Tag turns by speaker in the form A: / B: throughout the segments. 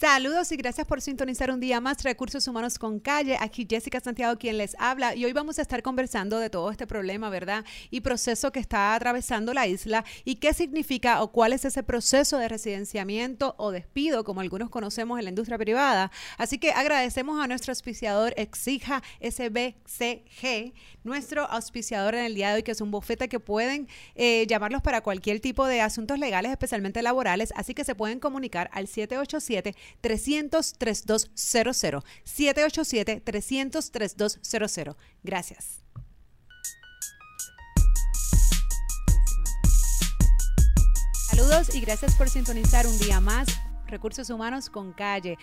A: Saludos y gracias por sintonizar un día más Recursos Humanos con Calle. Aquí Jessica Santiago quien les habla y hoy vamos a estar conversando de todo este problema, ¿verdad? Y proceso que está atravesando la isla y qué significa o cuál es ese proceso de residenciamiento o despido, como algunos conocemos en la industria privada. Así que agradecemos a nuestro auspiciador Exija SBCG, nuestro auspiciador en el día de hoy, que es un bufete que pueden eh, llamarlos para cualquier tipo de asuntos legales, especialmente laborales. Así que se pueden comunicar al 787 300 3200 787 300 3200 Gracias. Saludos y gracias por sintonizar un día más Recursos Humanos con Calle.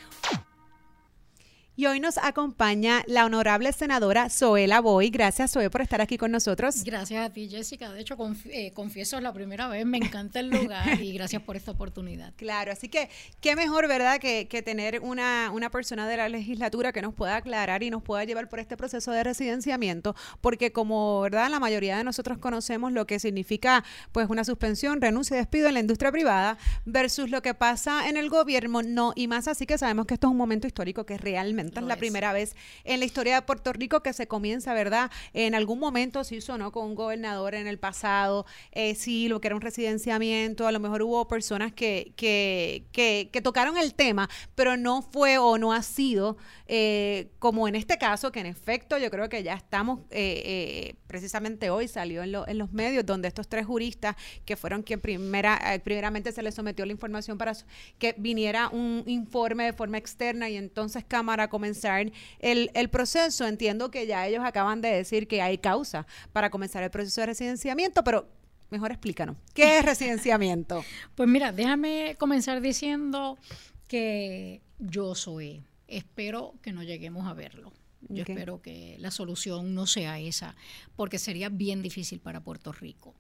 A: Y hoy nos acompaña la honorable senadora Zoela Boy. Gracias, Zoe, por estar aquí con nosotros.
B: Gracias a ti, Jessica. De hecho, eh, confieso, es la primera vez. Me encanta el lugar y gracias por esta oportunidad.
A: Claro, así que qué mejor, ¿verdad?, que, que tener una, una persona de la legislatura que nos pueda aclarar y nos pueda llevar por este proceso de residenciamiento, porque como, ¿verdad?, la mayoría de nosotros conocemos lo que significa, pues, una suspensión, renuncia y despido en la industria privada versus lo que pasa en el gobierno, no, y más así que sabemos que esto es un momento histórico que realmente es la primera vez en la historia de Puerto Rico que se comienza, ¿verdad? En algún momento se hizo, ¿no? Con un gobernador en el pasado, eh, sí, lo que era un residenciamiento, a lo mejor hubo personas que, que, que, que tocaron el tema, pero no fue o no ha sido eh, como en este caso, que en efecto yo creo que ya estamos, eh, precisamente hoy salió en, en, los medios, donde estos tres juristas, que fueron quien primera, primeramente se les sometió la información para que viniera un informe de forma externa y entonces Cámara comenzar el, el proceso, entiendo que ya ellos acaban de decir que hay causa para comenzar el proceso de residenciamiento, pero mejor explícanos, ¿qué es residenciamiento?
B: Pues mira, déjame comenzar diciendo que yo soy Espero que no lleguemos a verlo. Yo espero que la solución no sea esa, porque sería bien difícil para Puerto Rico.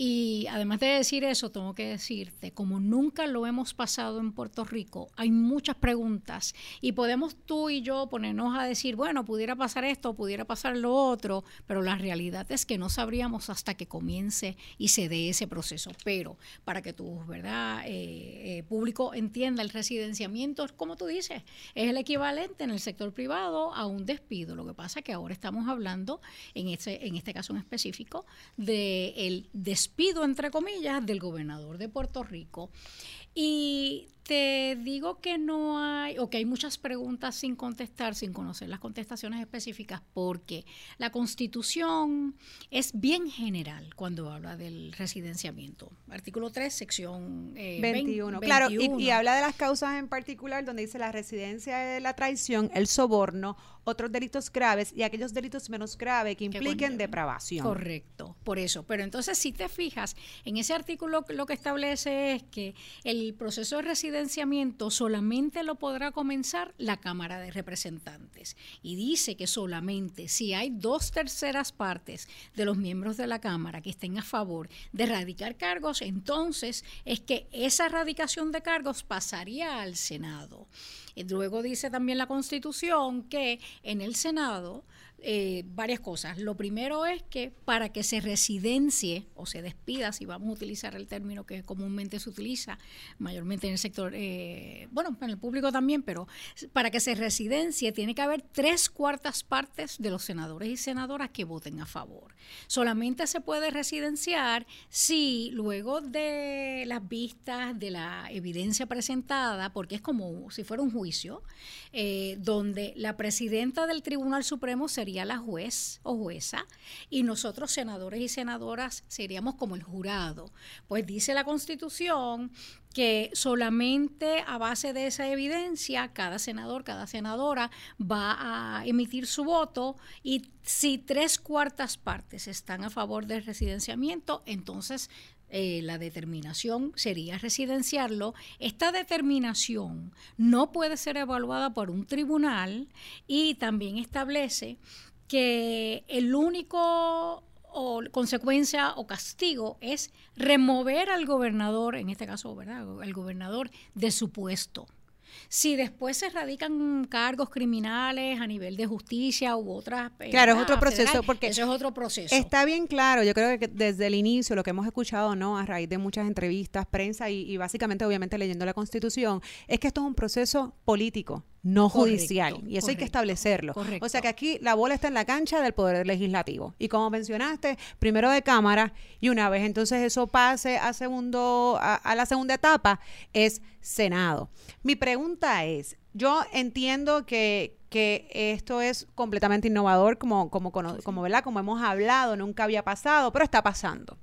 B: Y además de decir eso, tengo que decirte, como nunca lo hemos pasado en Puerto Rico, hay muchas preguntas y podemos tú y yo ponernos a decir, bueno, pudiera pasar esto, pudiera pasar lo otro, pero la realidad es que no sabríamos hasta que comience y se dé ese proceso. Pero para que tu verdad eh, eh, público entienda el residenciamiento, como tú dices, es el equivalente en el sector privado a un despido. Lo que pasa es que ahora estamos hablando, en este, en este caso en específico, del el despido despido, entre comillas, del gobernador de Puerto Rico. Y te digo que no hay, o que hay muchas preguntas sin contestar, sin conocer las contestaciones específicas, porque la constitución es bien general cuando habla del residenciamiento. Artículo 3, sección
A: 21. Eh, claro, Y, habla de las causas en particular, donde dice la residencia de la traición, el soborno, otros delitos graves y aquellos delitos menos graves que impliquen depravación.
B: Correcto, por eso. Pero entonces, si te fijas, en ese artículo lo que establece es que el proceso de residencia solamente lo podrá comenzar la Cámara de Representantes. Y dice que solamente si hay dos terceras partes de los miembros de la Cámara que estén a favor de erradicar cargos, entonces es que esa erradicación de cargos pasaría al Senado. Y luego dice también la Constitución que en el Senado eh, varias cosas. Lo primero es que para que se residencie o se despida, si vamos a utilizar el término que comúnmente se utiliza, mayormente en el sector, eh, bueno, en el público también, pero para que se residencie tiene que haber tres cuartas partes de los senadores y senadoras que voten a favor. Solamente se puede residenciar si luego de las vistas, de la evidencia presentada, porque es como si fuera un juicio, eh, donde la presidenta del Tribunal Supremo sería sería la juez o jueza y nosotros senadores y senadoras seríamos como el jurado. Pues dice la Constitución que solamente a base de esa evidencia cada senador, cada senadora va a emitir su voto y si tres cuartas partes están a favor del residenciamiento, entonces eh, la determinación sería residenciarlo. Esta determinación no puede ser evaluada por un tribunal y también establece que el único o consecuencia o castigo es remover al gobernador, en este caso, ¿verdad? El gobernador de su puesto. Si después se radican cargos criminales a nivel de justicia u otras...
A: Eh, claro, es otro proceso, porque
B: eso es otro proceso.
A: Está bien claro, yo creo que desde el inicio, lo que hemos escuchado, ¿no? A raíz de muchas entrevistas, prensa y, básicamente, obviamente, leyendo la Constitución, es que esto es un proceso político no judicial. Y eso hay que establecerlo. O sea que aquí la bola está en la cancha del Poder Legislativo. Y como mencionaste, primero de Cámara y una vez entonces eso pase a, segundo, a la segunda etapa, es Senado. Mi pregunta es, yo entiendo que, esto es completamente innovador, como, como, como, ¿verdad? como hemos hablado, nunca había pasado, pero está pasando.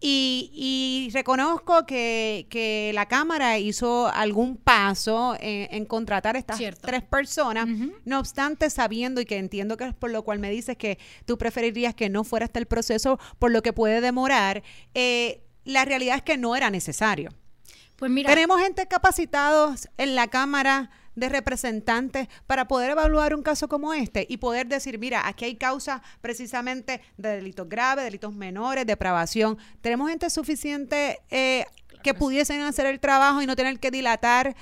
A: Y, reconozco que, la Cámara hizo algún paso en, contratar estas tres personas, no obstante sabiendo y que entiendo que es por lo cual me dices que tú preferirías que no fuera hasta el proceso, por lo que puede demorar, eh, la realidad es que no era necesario. Pues mira. Tenemos gente capacitados en la Cámara de Representantes para poder evaluar un caso como este y poder decir, mira, aquí hay causa precisamente de delitos graves, delitos menores, depravación. Tenemos gente suficiente eh, que pudiesen hacer el trabajo y no tener que dilatar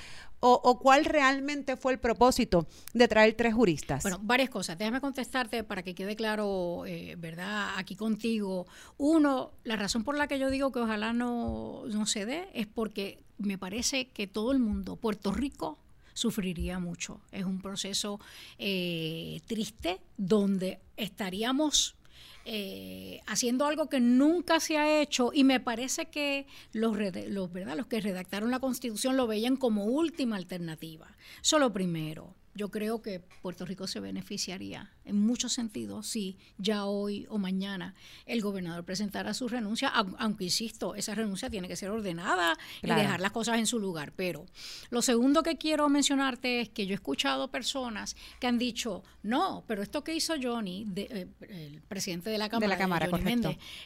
A: o, cuál realmente fue el propósito de traer tres juristas?
B: Bueno, varias cosas. Déjame contestarte para que quede claro, eh, ¿verdad? Aquí contigo. Uno, la razón por la que yo digo que ojalá no, no se dé es porque me parece que todo el mundo, Puerto Rico, sufriría mucho. Es un proceso eh, triste donde estaríamos eh, haciendo algo que nunca se ha hecho y me parece que los, ¿verdad? los que redactaron la constitución lo veían como última alternativa. Solo primero. Yo creo que Puerto Rico se beneficiaría en muchos sentidos si ya hoy o mañana el gobernador presentara su renuncia, aunque insisto, esa renuncia tiene que ser ordenada y dejar las cosas en su lugar. Pero lo segundo que quiero mencionarte es que yo he escuchado personas que han dicho, no, pero esto que hizo Johnny, eh, el presidente de la Cámara, de, la cámara,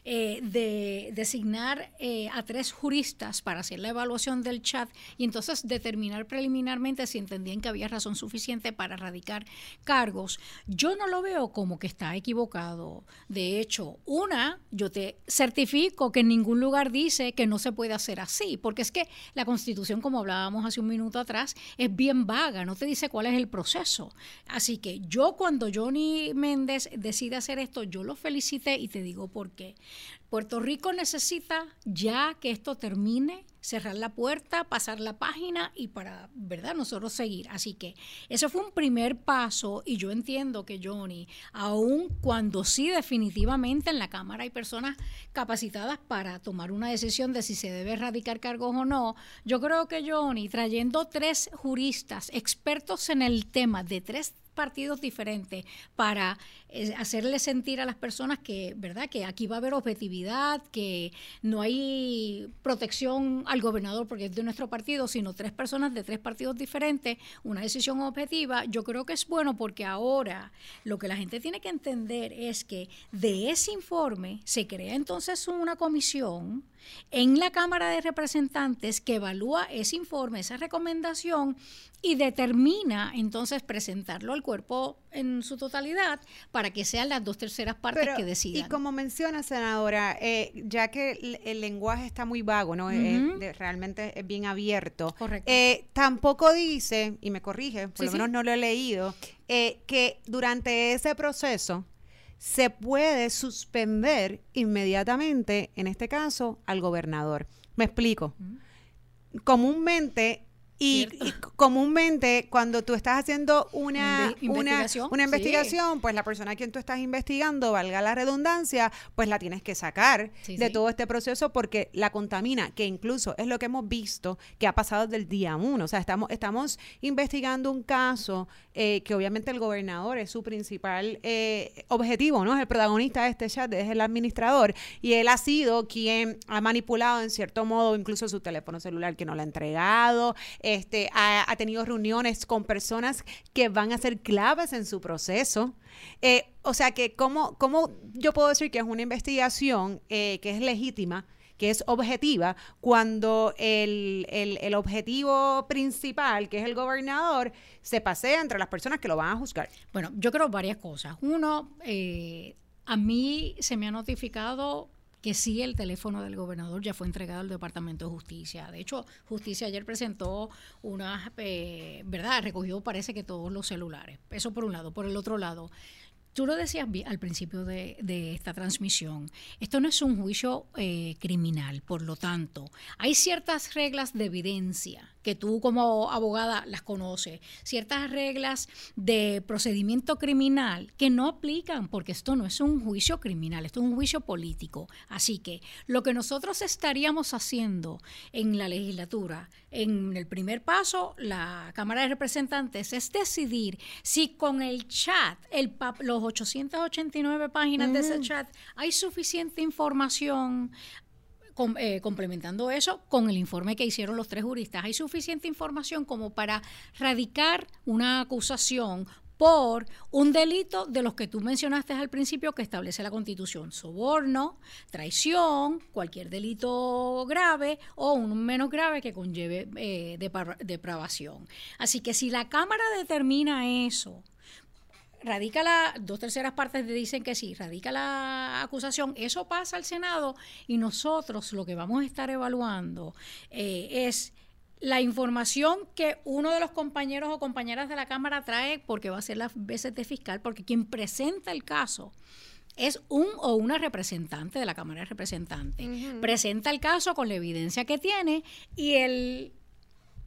B: eh, de designar eh, a tres juristas para hacer la evaluación del chat y entonces determinar preliminarmente si entendían que había razón suficiente para erradicar cargos, yo no lo veo como que está equivocado. De hecho, una, yo te certifico que en ningún lugar dice que no se puede hacer así, porque es que la constitución, como hablábamos hace un minuto atrás, es bien vaga, no te dice cuál es el proceso. Así que yo cuando Johnny Méndez decide hacer esto, yo lo felicité y te digo por qué. Puerto Rico necesita ya que esto termine, cerrar la puerta, pasar la página y para, ¿verdad?, nosotros seguir. Así que eso fue un primer paso y yo entiendo que Johnny, aun cuando sí definitivamente en la Cámara hay personas capacitadas para tomar una decisión de si se debe erradicar cargos o no, yo creo que Johnny, trayendo tres juristas expertos en el tema de tres partidos diferentes para eh, hacerle sentir a las personas que, ¿verdad? Que aquí va a haber objetividad, que no hay protección al gobernador porque es de nuestro partido, sino tres personas de tres partidos diferentes, una decisión objetiva. Yo creo que es bueno porque ahora lo que la gente tiene que entender es que de ese informe se crea entonces una comisión en la Cámara de Representantes que evalúa ese informe, esa recomendación y determina entonces presentarlo al cuerpo en su totalidad para que sean las dos terceras partes que decidan.
A: Y como menciona, senadora, eh, ya que el, lenguaje está muy vago, ¿no? Eh, realmente es bien abierto.
B: Correcto.
A: Eh, tampoco dice, y me corrige, por lo menos no lo he leído, que durante ese proceso se puede suspender inmediatamente, en este caso, al gobernador. Me explico. Comúnmente y, comúnmente cuando tú estás haciendo una, investigación, una, investigación pues la persona a quien tú estás investigando, valga la redundancia, pues la tienes que sacar de todo este proceso porque la contamina, que incluso es lo que hemos visto que ha pasado desde el día uno. O sea, estamos, estamos investigando un caso eh, que obviamente el gobernador es su principal eh, objetivo, ¿no? Es el protagonista de este chat, es el administrador, y él ha sido quien ha manipulado en cierto modo incluso su teléfono celular que no lo ha entregado este, ha, tenido reuniones con personas que van a ser claves en su proceso. Eh, o sea que, ¿cómo, ¿cómo, yo puedo decir que es una investigación eh, que es legítima? que es objetiva, cuando el, el, objetivo principal, que es el gobernador, se pasea entre las personas que lo van a juzgar.
B: Bueno, yo creo varias cosas. Uno, eh, a mí se me ha notificado que sí el teléfono del gobernador ya fue entregado al Departamento de Justicia. De hecho, Justicia ayer presentó una, eh, ¿verdad? Recogió parece que todos los celulares. Eso por un lado. Por el otro lado, Tú lo decías al principio de, esta transmisión, esto no es un juicio eh, criminal, por lo tanto, hay ciertas reglas de evidencia que tú como abogada las conoces, ciertas reglas de procedimiento criminal que no aplican porque esto no es un juicio criminal, esto es un juicio político. Así que lo que nosotros estaríamos haciendo en la legislatura, en el primer paso, la Cámara de Representantes, es decidir si con el chat, el, los 889 páginas de ese chat, hay suficiente información eh, complementando eso con el informe que hicieron los tres juristas, hay suficiente información como para radicar una acusación por un delito de los que tú mencionaste al principio que establece la Constitución, soborno, traición, cualquier delito grave o un menos grave que conlleve eh, depravación. Así que si la Cámara determina eso, radica la, dos terceras partes dicen que sí, radica la acusación, eso pasa al Senado y nosotros lo que vamos a estar evaluando eh, es la información que uno de los compañeros o compañeras de la Cámara trae, porque va a ser las veces de fiscal, porque quien presenta el caso es un o una representante de la Cámara de Representantes. Presenta el caso con la evidencia que tiene y el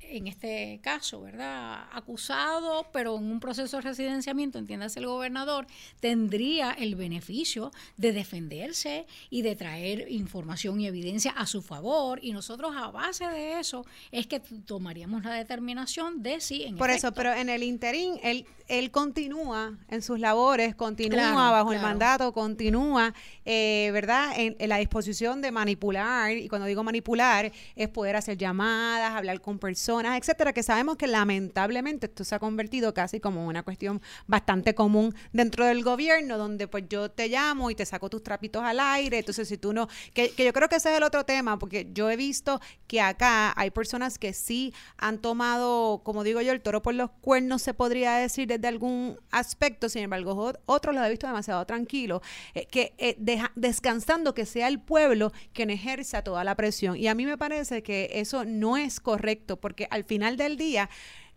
B: en este caso, ¿verdad? Acusado, pero en un proceso de residenciamiento, entiéndase el gobernador, tendría el beneficio de defenderse y de traer información y evidencia a su favor. Y nosotros, a base de eso, es que tomaríamos la determinación de si
A: en Por eso, pero en el interín, él, él continúa en sus labores, continúa bajo el mandato, continúa, eh, ¿verdad?, en, en la disposición de manipular. Y cuando digo manipular, es poder hacer llamadas, hablar con personas etcétera, que sabemos que lamentablemente esto se ha convertido casi como una cuestión bastante común dentro del gobierno, donde pues yo te llamo y te saco tus trapitos al aire, entonces si tú no, que, que yo creo que ese es el otro tema, porque yo he visto que acá hay personas que sí han tomado, como digo yo, el toro por los cuernos, se podría decir desde algún aspecto, sin embargo, otros los he visto demasiado tranquilos, eh, que eh, descansando que sea el pueblo quien ejerza toda la presión. Y a mí me parece que eso no es correcto, porque al final del día,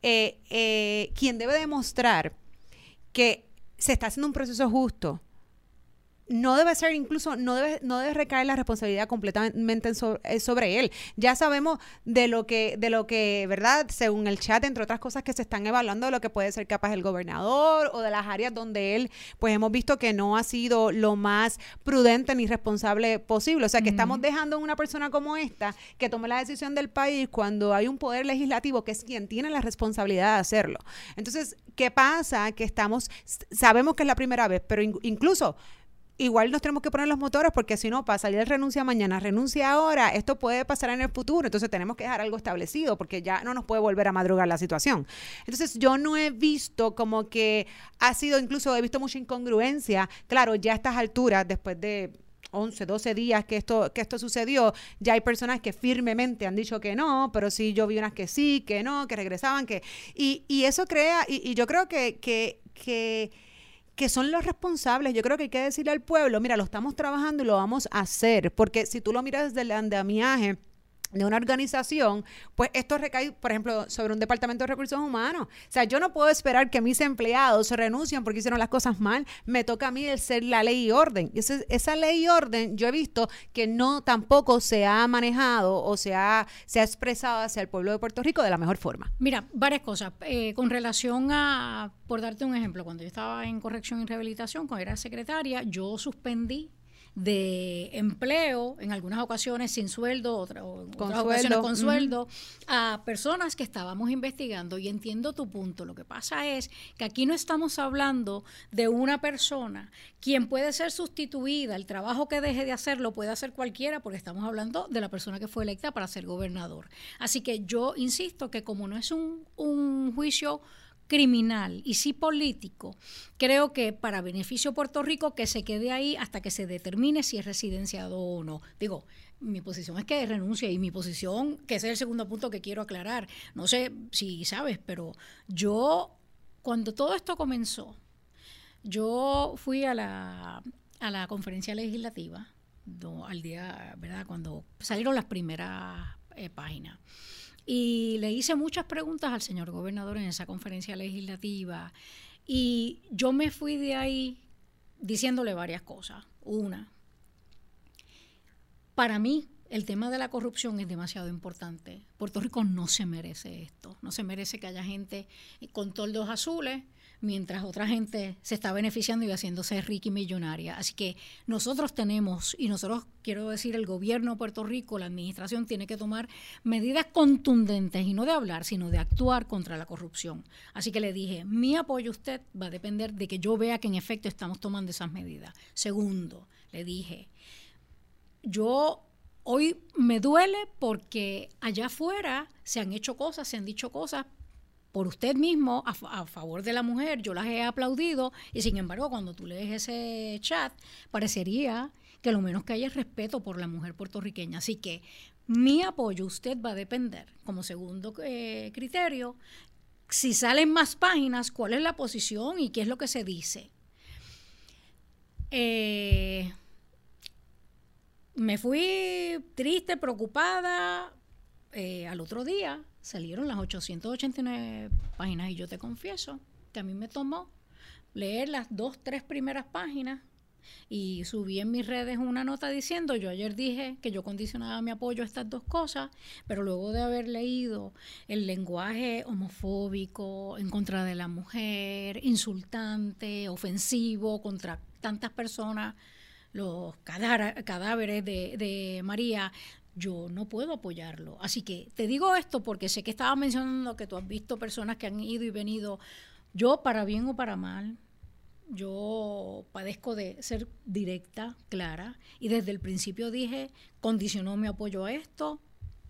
A: eh, eh, quien debe demostrar que se está haciendo un proceso justo, no debe ser incluso, no debe, no debe recaer la responsabilidad completamente eh, sobre, él. Ya sabemos de lo que, de lo que, ¿verdad? Según el chat, entre otras cosas que se están evaluando de lo que puede ser capaz el gobernador o de las áreas donde él, pues hemos visto que no ha sido lo más prudente ni responsable posible. O sea que estamos dejando a una persona como esta que tome la decisión del país cuando hay un poder legislativo que es quien tiene la responsabilidad de hacerlo. Entonces, ¿qué pasa? Que estamos, sabemos que es la primera vez, pero incluso igual nos tenemos que poner los motores porque si no, para salir renuncia mañana, renuncia ahora, esto puede pasar en el futuro, entonces tenemos que dejar algo establecido porque ya no nos puede volver a madrugar la situación. Entonces yo no he visto como que ha sido, incluso he visto mucha incongruencia, claro, ya a estas alturas, después de 11, 12 días que esto, que esto sucedió, ya hay personas que firmemente han dicho que no, pero sí yo vi unas que sí, que no, que regresaban, que... Y, y eso crea, y, y yo creo que, que que son los responsables. Yo creo que hay que decirle al pueblo, mira, lo estamos trabajando y lo vamos a hacer, porque si tú lo miras desde el andamiaje, de una organización, pues esto recae, por ejemplo, sobre un departamento de recursos humanos. O sea, yo no puedo esperar que mis empleados se renuncien porque hicieron las cosas mal. Me toca a mí el ser la ley y orden. Y esa, ley y orden, yo he visto que no tampoco se ha manejado o se ha, se ha expresado hacia el pueblo de Puerto Rico de la mejor forma.
B: Mira, varias cosas. Eh, con relación a, por darte un ejemplo, cuando yo estaba en corrección y rehabilitación, cuando era secretaria, yo suspendí de empleo, en algunas ocasiones sin sueldo, otras ocasiones con sueldo, a personas que estábamos investigando. Y entiendo tu punto. Lo que pasa es que aquí no estamos hablando de una persona quien puede ser sustituida, el trabajo que deje de hacer lo puede hacer cualquiera, porque estamos hablando de la persona que fue electa para ser gobernador. Así que yo insisto que como no es un, un juicio criminal y sí político, creo que para beneficio de Puerto Rico que se quede ahí hasta que se determine si es residenciado o no. Digo, mi posición es que renuncie y mi posición, que ese es el segundo punto que quiero aclarar, no sé si sabes, pero yo, cuando todo esto comenzó, yo fui a la, a la conferencia legislativa al día, ¿verdad? Cuando salieron las primeras eh, páginas. Y le hice muchas preguntas al señor gobernador en esa conferencia legislativa. Y yo me fui de ahí diciéndole varias cosas. Una, para mí el tema de la corrupción es demasiado importante. Puerto Rico no se merece esto. No se merece que haya gente con toldos azules mientras otra gente se está beneficiando y haciéndose rica y millonaria. Así que nosotros tenemos, y nosotros quiero decir, el gobierno de Puerto Rico, la administración tiene que tomar medidas contundentes y no de hablar, sino de actuar contra la corrupción. Así que le dije, mi apoyo a usted va a depender de que yo vea que en efecto estamos tomando esas medidas. Segundo, le dije, yo hoy me duele porque allá afuera se han hecho cosas, se han dicho cosas por usted mismo a, favor de la mujer, yo las he aplaudido y sin embargo cuando tú lees ese chat parecería que lo menos que hay es respeto por la mujer puertorriqueña. Así que mi apoyo usted va a depender como segundo eh, criterio si salen más páginas, cuál es la posición y qué es lo que se dice. Eh, me fui triste, preocupada. Eh, al otro día salieron las 889 páginas y yo te confieso que a mí me tomó leer las dos, tres primeras páginas y subí en mis redes una nota diciendo, yo ayer dije que yo condicionaba mi apoyo a estas dos cosas, pero luego de haber leído el lenguaje homofóbico en contra de la mujer, insultante, ofensivo contra tantas personas, los cadáveres de, de María, yo no puedo apoyarlo. Así que te digo esto porque sé que estaba mencionando que tú has visto personas que han ido y venido. Yo, para bien o para mal, yo padezco de ser directa, clara, y desde el principio dije, condicionó mi apoyo a esto.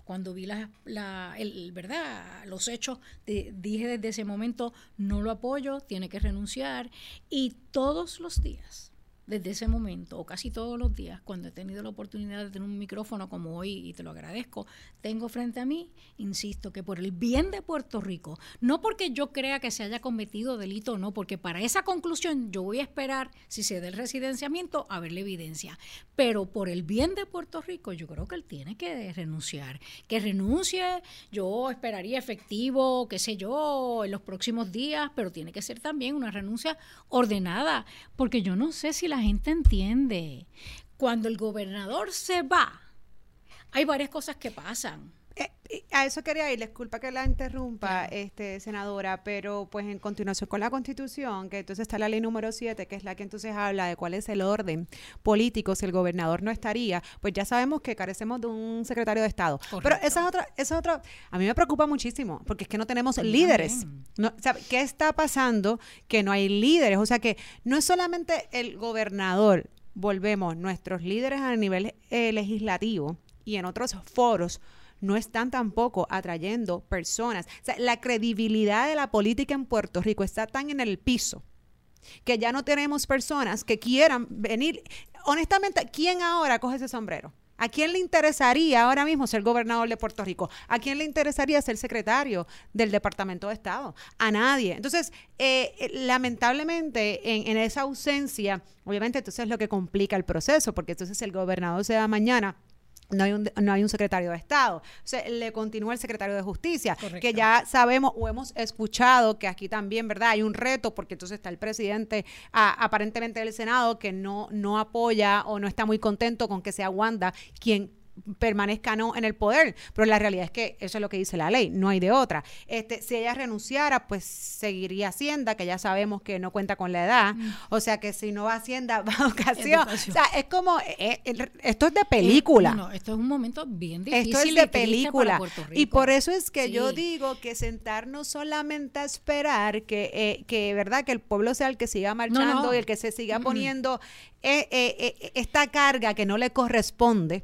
B: Cuando vi la, la el, verdad los hechos, dije desde ese momento, no lo apoyo, tiene que renunciar. Y todos los días, desde ese momento, o casi todos los días, cuando he tenido la oportunidad de tener un micrófono como hoy, y te lo agradezco, tengo frente a mí, insisto, que por el bien de Puerto Rico, no porque yo crea que se haya cometido delito o no, porque para esa conclusión yo voy a esperar, si se da el residenciamiento, a ver la evidencia. Pero por el bien de Puerto Rico, yo creo que él tiene que renunciar. Que renuncie, yo esperaría efectivo, qué sé yo, en los próximos días, pero tiene que ser también una renuncia ordenada, porque yo no sé si la la gente entiende. Cuando el gobernador se va, hay varias cosas que pasan.
A: Eh, a eso quería ir, disculpa que la interrumpa, este senadora, pero pues en continuación con la constitución, que entonces está la ley número 7, que es la que entonces habla de cuál es el orden político si el gobernador no estaría, pues ya sabemos que carecemos de un secretario de Estado. Pero esa es otra, esa es otra, a mí me preocupa muchísimo, porque es que no tenemos líderes. No, ¿Qué está pasando? Que no hay líderes, o sea que no es solamente el gobernador, volvemos, nuestros líderes a nivel eh, legislativo y en otros foros no están tampoco atrayendo personas. La credibilidad de la política en Puerto Rico está tan en el piso que ya no tenemos personas que quieran venir. Honestamente, ¿quién ahora coge ese sombrero? ¿A quién le interesaría ahora mismo ser gobernador de Puerto Rico? ¿A quién le interesaría ser secretario del Departamento de Estado? A nadie. Entonces, eh, eh, lamentablemente, en, en, esa ausencia, obviamente, entonces es lo que complica el proceso, porque entonces el gobernador se da mañana no hay, un, no hay un secretario de Estado. O sea, le continúa el secretario de Justicia, que ya sabemos o hemos escuchado que aquí también, ¿verdad? Hay un reto porque entonces está el presidente aparentemente del Senado que no, no apoya o no está muy contento con que sea Wanda quien permanezca no en el poder, pero la realidad es que eso es lo que dice la ley, no hay de otra. Este, si ella renunciara, pues seguiría Hacienda, que ya sabemos que no cuenta con la edad, mm. o sea que si no va Hacienda, va a educación. O sea, es como, eh, eh, esto es de película.
B: no, esto es un momento bien difícil.
A: Esto es de película. Y por eso es que yo digo que sentarnos solamente a esperar que, eh, que, ¿verdad? Que el pueblo sea el que siga marchando y el que se siga poniendo eh, eh, eh, esta carga que no le corresponde,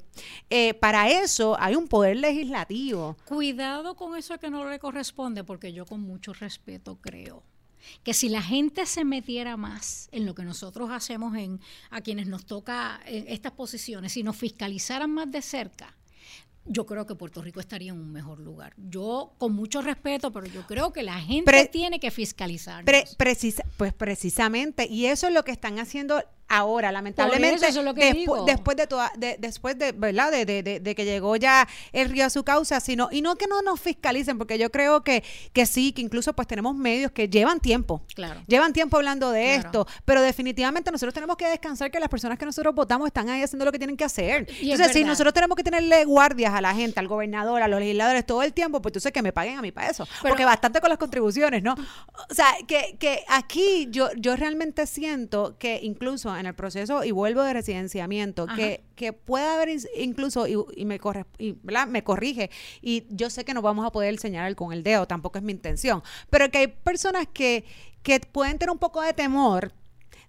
A: para eso hay un poder legislativo.
B: Cuidado con eso que no le corresponde, porque yo con mucho respeto creo que si la gente se metiera más en lo que nosotros hacemos en a quienes nos toca en estas posiciones, si nos fiscalizaran más de cerca, yo creo que Puerto Rico estaría en un mejor lugar. Yo, con mucho respeto, pero yo creo que la gente tiene que fiscalizar.
A: pues precisamente, y eso es lo que están haciendo ahora, lamentablemente,
B: eso es lo que digo.
A: después de toda, de, después de, ¿verdad? De, de, de, que llegó ya el río a su causa, sino, y no que no nos fiscalicen, porque yo creo que, que sí, que incluso pues tenemos medios que llevan tiempo,
B: Claro.
A: llevan tiempo hablando de
B: Claro.
A: esto, pero definitivamente nosotros tenemos que descansar que las personas que nosotros votamos están ahí haciendo lo que tienen que hacer.
B: Y
A: Entonces, si
B: verdad.
A: nosotros tenemos que tenerle guardias a la gente, al gobernador, a los legisladores todo el tiempo, pues entonces que me paguen a mí para eso.
B: Pero-
A: porque bastante con las contribuciones, ¿no? O sea, que, que aquí yo, yo realmente siento que incluso en el proceso, y vuelvo de residenciamiento,
B: Ajá.
A: que, que puede haber incluso, y, y me, corre, y, ¿verdad? me corrige, y yo sé que no vamos a poder señalar con el dedo, tampoco es mi intención, pero que hay personas que, que pueden tener un poco de temor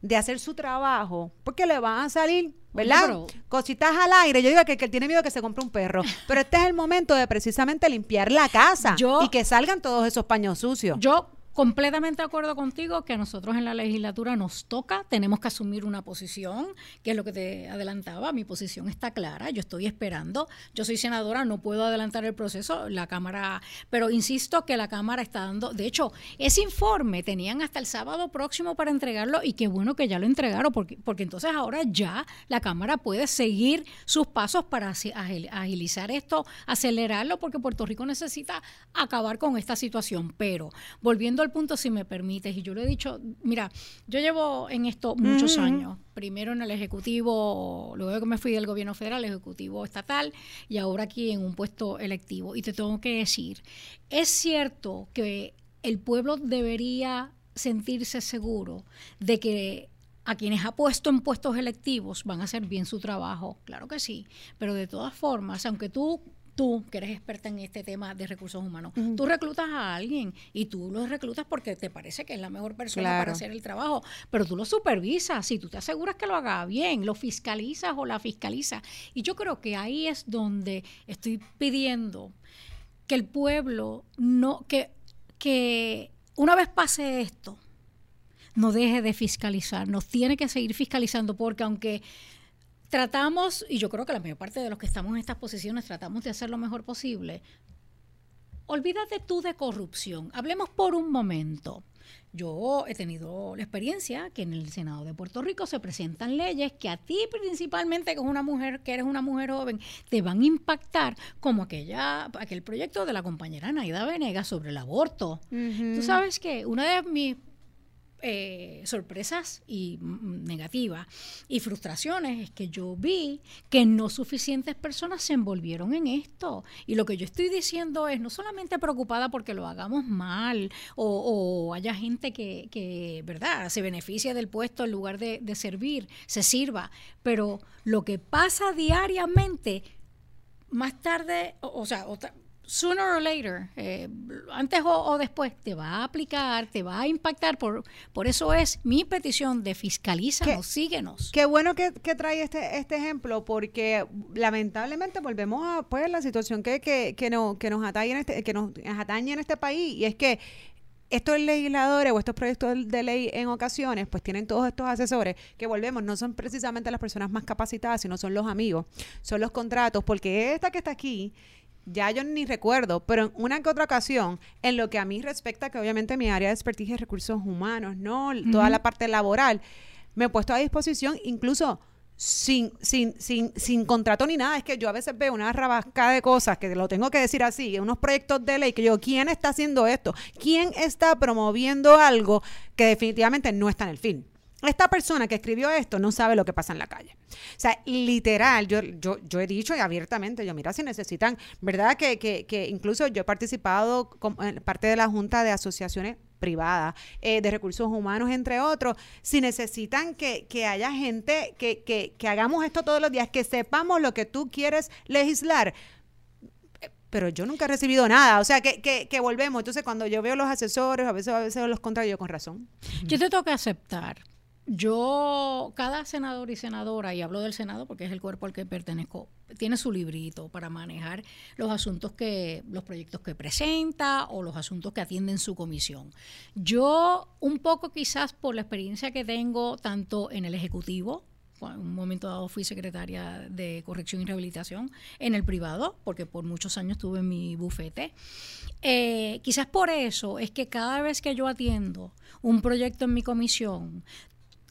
A: de hacer su trabajo porque le van a salir, ¿verdad?
B: pero-
A: Cositas al aire. Yo digo que que tiene miedo que se compre un perro. Pero este es el momento de precisamente limpiar la casa
B: Yo-
A: y que salgan todos esos paños sucios.
B: Yo completamente de acuerdo contigo que a nosotros en la legislatura nos toca, tenemos que asumir una posición, que es lo que te adelantaba, mi posición está clara, yo estoy esperando, yo soy senadora, no puedo adelantar el proceso, la Cámara, pero insisto que la Cámara está dando, de hecho, ese informe tenían hasta el sábado próximo para entregarlo y qué bueno que ya lo entregaron, porque, porque entonces ahora ya la Cámara puede seguir sus pasos para agilizar esto, acelerarlo, porque Puerto Rico necesita acabar con esta situación. Pero volviendo al punto, si me permites, y yo lo he dicho, mira, yo llevo en esto muchos años, primero en el Ejecutivo, luego que me fui del gobierno federal, Ejecutivo estatal, y ahora aquí en un puesto electivo. Y te tengo que decir, es cierto que el pueblo debería sentirse seguro de que a quienes ha puesto en puestos electivos van a hacer bien su trabajo, claro que sí, pero de todas formas, aunque tú tú que eres experta en este tema de recursos humanos, tú reclutas a alguien y tú lo reclutas porque te parece que es la mejor persona
A: Claro.
B: para hacer el trabajo, pero tú lo supervisas y tú te aseguras que lo haga bien, lo fiscalizas o la fiscalizas. Y yo creo que ahí es donde estoy pidiendo que el pueblo no que que una vez pase esto no deje de fiscalizar, nos tiene que seguir fiscalizando porque aunque tratamos, y yo creo que la mayor parte de los que estamos en estas posiciones tratamos de hacer lo mejor posible, olvídate tú de corrupción. Hablemos por un momento. Yo he tenido la experiencia que en el Senado de Puerto Rico se presentan leyes que a ti principalmente, que es una mujer, que eres una mujer joven, te van a impactar como aquella, aquel proyecto de la compañera Naida Venegas sobre el aborto. Tú sabes que una de mis eh, sorpresas y mm, negativas y frustraciones es que yo vi que no suficientes personas se envolvieron en esto. Y lo que yo estoy diciendo es no solamente preocupada porque lo hagamos mal o, haya gente que, que, ¿verdad?, se beneficia del puesto en lugar de, de servir, se sirva, pero lo que pasa diariamente más tarde, o, o sea, otra- sooner or later, eh, antes o, o después, te va a aplicar, te va a impactar. Por, por eso es mi petición de fiscalízanos, síguenos.
A: Qué bueno que, que trae este, este ejemplo, porque lamentablemente volvemos a pues la situación que, que, que, no, que nos atañe en este, que nos atañe en este país, y es que estos legisladores o estos proyectos de ley en ocasiones, pues tienen todos estos asesores que volvemos, no son precisamente las personas más capacitadas, sino son los amigos, son los contratos, porque esta que está aquí, ya yo ni recuerdo, pero en una que otra ocasión, en lo que a mí respecta, que obviamente mi área de expertise es recursos humanos, ¿no? Toda la parte laboral, me he puesto a disposición incluso sin, sin, sin, sin contrato ni nada. Es que yo a veces veo una rabascada de cosas, que lo tengo que decir así, unos proyectos de ley que yo, ¿quién está haciendo esto? ¿Quién está promoviendo algo que definitivamente no está en el film? Esta persona que escribió esto no sabe lo que pasa en la calle. O sea, literal, yo, yo, yo he dicho y abiertamente, yo mira, si necesitan, ¿verdad? Que, que, que incluso yo he participado como en parte de la Junta de Asociaciones privadas, eh, de recursos humanos, entre otros, si necesitan que, que haya gente que, que, que hagamos esto todos los días, que sepamos lo que tú quieres legislar, pero yo nunca he recibido nada. O sea, que, que, que volvemos. Entonces, cuando yo veo los asesores, a veces, a veces los contrarios, yo con razón.
B: Yo te que aceptar. Yo, cada senador y senadora, y hablo del Senado porque es el cuerpo al que pertenezco, tiene su librito para manejar los asuntos que, los proyectos que presenta o los asuntos que atienden su comisión. Yo, un poco quizás por la experiencia que tengo tanto en el Ejecutivo, en un momento dado fui secretaria de corrección y rehabilitación en el privado, porque por muchos años tuve en mi bufete. Eh, quizás por eso es que cada vez que yo atiendo un proyecto en mi comisión,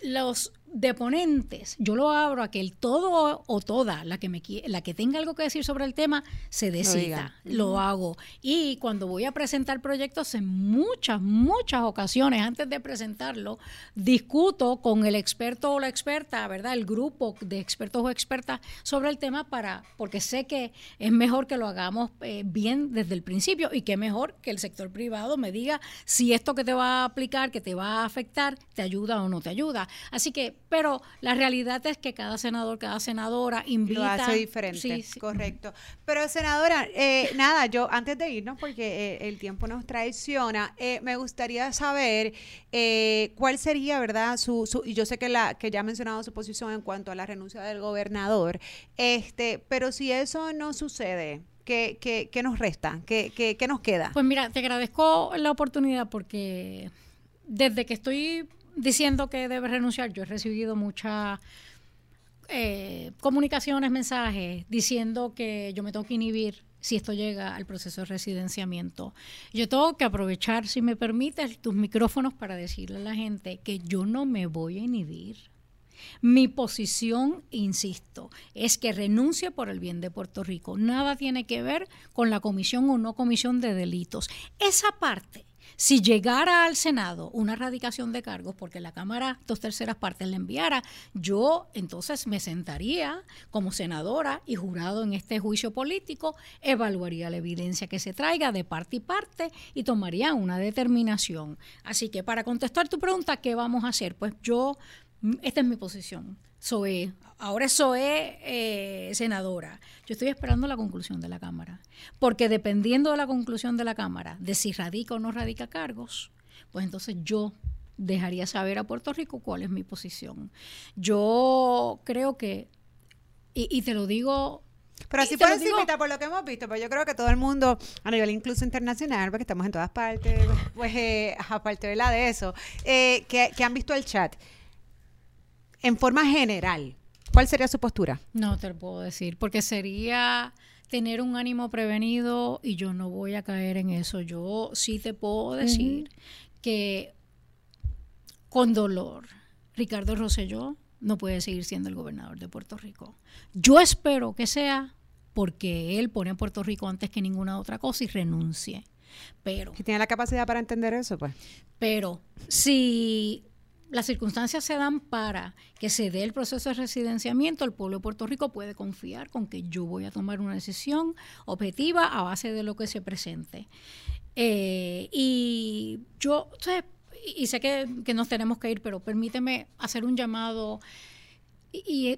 B: los de ponentes, yo lo abro a que el todo o toda, la que, me, la que tenga algo que decir sobre el tema, se decida. Lo, hago. Y cuando voy a presentar proyectos, en muchas, muchas ocasiones, antes de presentarlo, discuto con el experto o la experta, ¿verdad? El grupo de expertos o expertas sobre el tema para, porque sé que es mejor que lo hagamos eh, bien desde el principio y que mejor que el sector privado me diga si esto que te va a aplicar, que te va a afectar, te ayuda o no te ayuda. Así que pero la realidad es que cada senador, cada senadora invita. Lo
A: hace diferente, correcto. Pero senadora, eh, nada, yo antes de irnos, porque eh, el tiempo nos traiciona, eh, me gustaría saber cuál sería, ¿verdad? Su, su, y yo sé que, la, que ya ha mencionado su posición en cuanto a la renuncia del gobernador, este, pero si eso no sucede, ¿Qué, qué, qué, nos resta? ¿Qué, ¿Qué, qué, nos queda?
B: Pues mira, te agradezco la oportunidad porque desde que estoy diciendo que debe renunciar, yo he recibido muchas eh, comunicaciones, mensajes diciendo que yo me tengo que inhibir si esto llega al proceso de residenciamiento. Yo tengo que aprovechar, si me permites, tus micrófonos para decirle a la gente que yo no me voy a inhibir. Mi posición, insisto, es que renuncie por el bien de Puerto Rico. Nada tiene que ver con la comisión o no comisión de delitos. Esa parte si llegara al Senado una erradicación de cargos, porque la Cámara dos terceras partes la enviara, yo entonces me sentaría como senadora y jurado en este juicio político, evaluaría la evidencia que se traiga de parte y parte y tomaría una determinación. Así que para contestar tu pregunta, ¿qué vamos a hacer? Pues yo, esta es mi posición soy ahora soy eh, senadora. Yo estoy esperando la conclusión de la Cámara. Porque dependiendo de la conclusión de la Cámara, de si radica o no radica cargos, pues entonces yo dejaría saber a Puerto Rico cuál es mi posición. Yo creo que, y, te lo digo
A: pero así por encima, por lo que hemos visto, pues yo creo que todo el mundo, a nivel incluso internacional, porque estamos en todas partes, pues eh, aparte de la de eso, eh, que, que, han visto el chat en forma general, ¿cuál sería su postura?
B: No te lo puedo decir, porque sería tener un ánimo prevenido y yo no voy a caer en eso. Yo sí te puedo decir que con dolor, Ricardo Rosselló no puede seguir siendo el gobernador de Puerto Rico. Yo espero que sea porque él pone a Puerto Rico antes que ninguna otra cosa y renuncie. Pero.
A: ¿Y tiene la capacidad para entender eso, pues?
B: Pero si las circunstancias se dan para que se dé el proceso de residenciamiento, el pueblo de Puerto Rico puede confiar con que yo voy a tomar una decisión objetiva a base de lo que se presente. Eh, y yo, y sé que, nos tenemos que ir, pero permíteme hacer un llamado y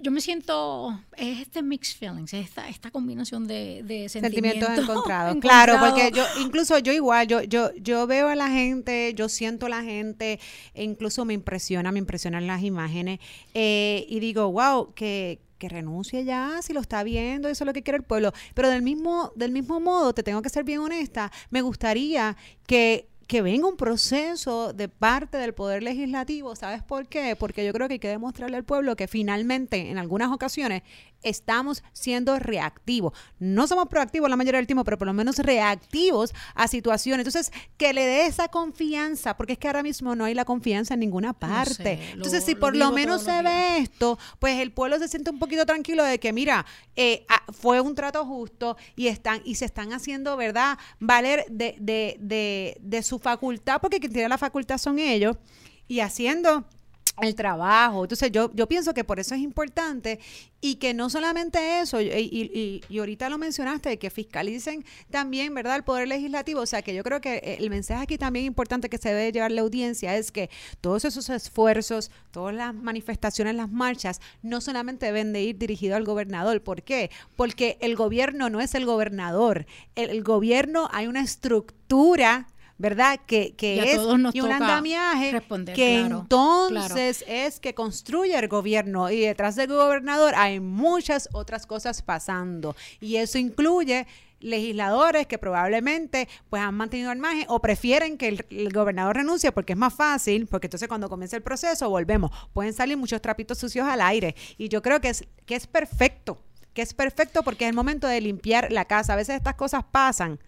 B: yo me siento, es este mixed feelings, esta, esta combinación de, de sentimientos,
A: encontrados. Claro, porque yo, incluso yo igual, yo, yo, yo veo a la gente, yo siento a la gente, e incluso me impresiona, me impresionan las imágenes, eh, y digo, wow, que, que renuncie ya si lo está viendo, eso es lo que quiere el pueblo. Pero del mismo, del mismo modo, te tengo que ser bien honesta, me gustaría que que venga un proceso de parte del Poder Legislativo. ¿Sabes por qué? Porque yo creo que hay que demostrarle al pueblo que finalmente, en algunas ocasiones, estamos siendo reactivos. No somos proactivos la mayoría del tiempo, pero por lo menos reactivos a situaciones. Entonces, que le dé esa confianza, porque es que ahora mismo no hay la confianza en ninguna parte. Entonces, si por lo, menos se ve esto, pues el pueblo se siente un poquito tranquilo de que, mira, eh, ah, fue un trato justo y están y se están haciendo, ¿verdad? Valer de, de, de, de su facultad, porque quien tiene la facultad son ellos, y haciendo el trabajo. Entonces yo, yo pienso que por eso es importante y que no solamente eso, y, y, y, ahorita lo mencionaste, que fiscalicen también, ¿verdad?, el Poder Legislativo. O sea, que yo creo que el mensaje aquí también importante que se debe llevar la audiencia es que todos esos esfuerzos, todas las manifestaciones, las marchas, no solamente deben de ir dirigidos al gobernador. ¿Por qué? Porque el gobierno no es el gobernador. el gobierno hay una estructura ¿verdad? Que, que es y un andamiaje que entonces es que construye el gobierno y detrás del gobernador hay muchas otras cosas pasando. Y eso incluye legisladores que probablemente pues han mantenido al margen o prefieren que el, gobernador renuncie porque es más fácil, porque entonces cuando comienza el proceso volvemos, pueden salir muchos trapitos sucios al aire y yo creo que es que es perfecto que es perfecto porque es el momento de limpiar la casa. A veces estas cosas pasan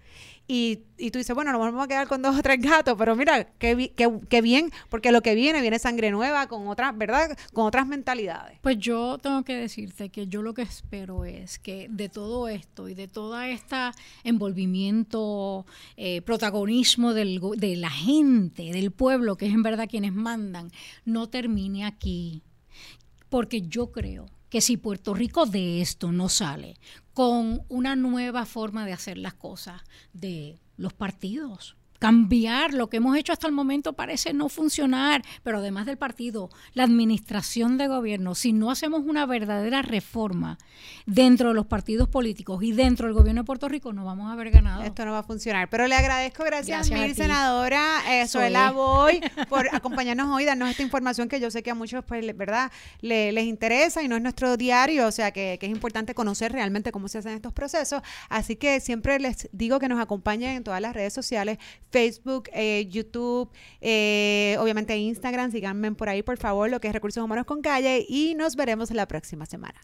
A: y, y, tú dices, bueno, nos vamos a quedar con dos o tres gatos, pero mira, qué, qué, bien, porque lo que viene, viene sangre nueva con otras, ¿verdad? Con otras mentalidades.
B: Pues yo tengo que decirte que yo lo que espero es que de todo esto y de toda esta envolvimiento, eh, protagonismo del, de la gente, del pueblo, que es en verdad quienes mandan, no termine aquí. Porque yo creo que si Puerto Rico de esto no sale con una nueva forma de hacer las cosas de los partidos, cambiar lo que hemos hecho hasta el momento parece no funcionar, pero además del partido, la administración de gobierno, si no hacemos una verdadera reforma dentro de los partidos políticos y dentro del gobierno de Puerto Rico, no vamos a haber ganado.
A: Esto no va a funcionar, pero le agradezco, gracias, gracias mil, senadora eh, Soela Boy, por acompañarnos hoy, darnos esta información que yo sé que a muchos, pues, verdad, les interesa y no es nuestro diario, o sea, que, que es importante conocer realmente cómo se hacen estos procesos. Así que siempre les digo que nos acompañen en todas las redes sociales, Facebook, eh, YouTube, eh, obviamente Instagram. Síganme por ahí, por favor, lo que es Recursos Humanos con Calle y nos veremos la próxima semana.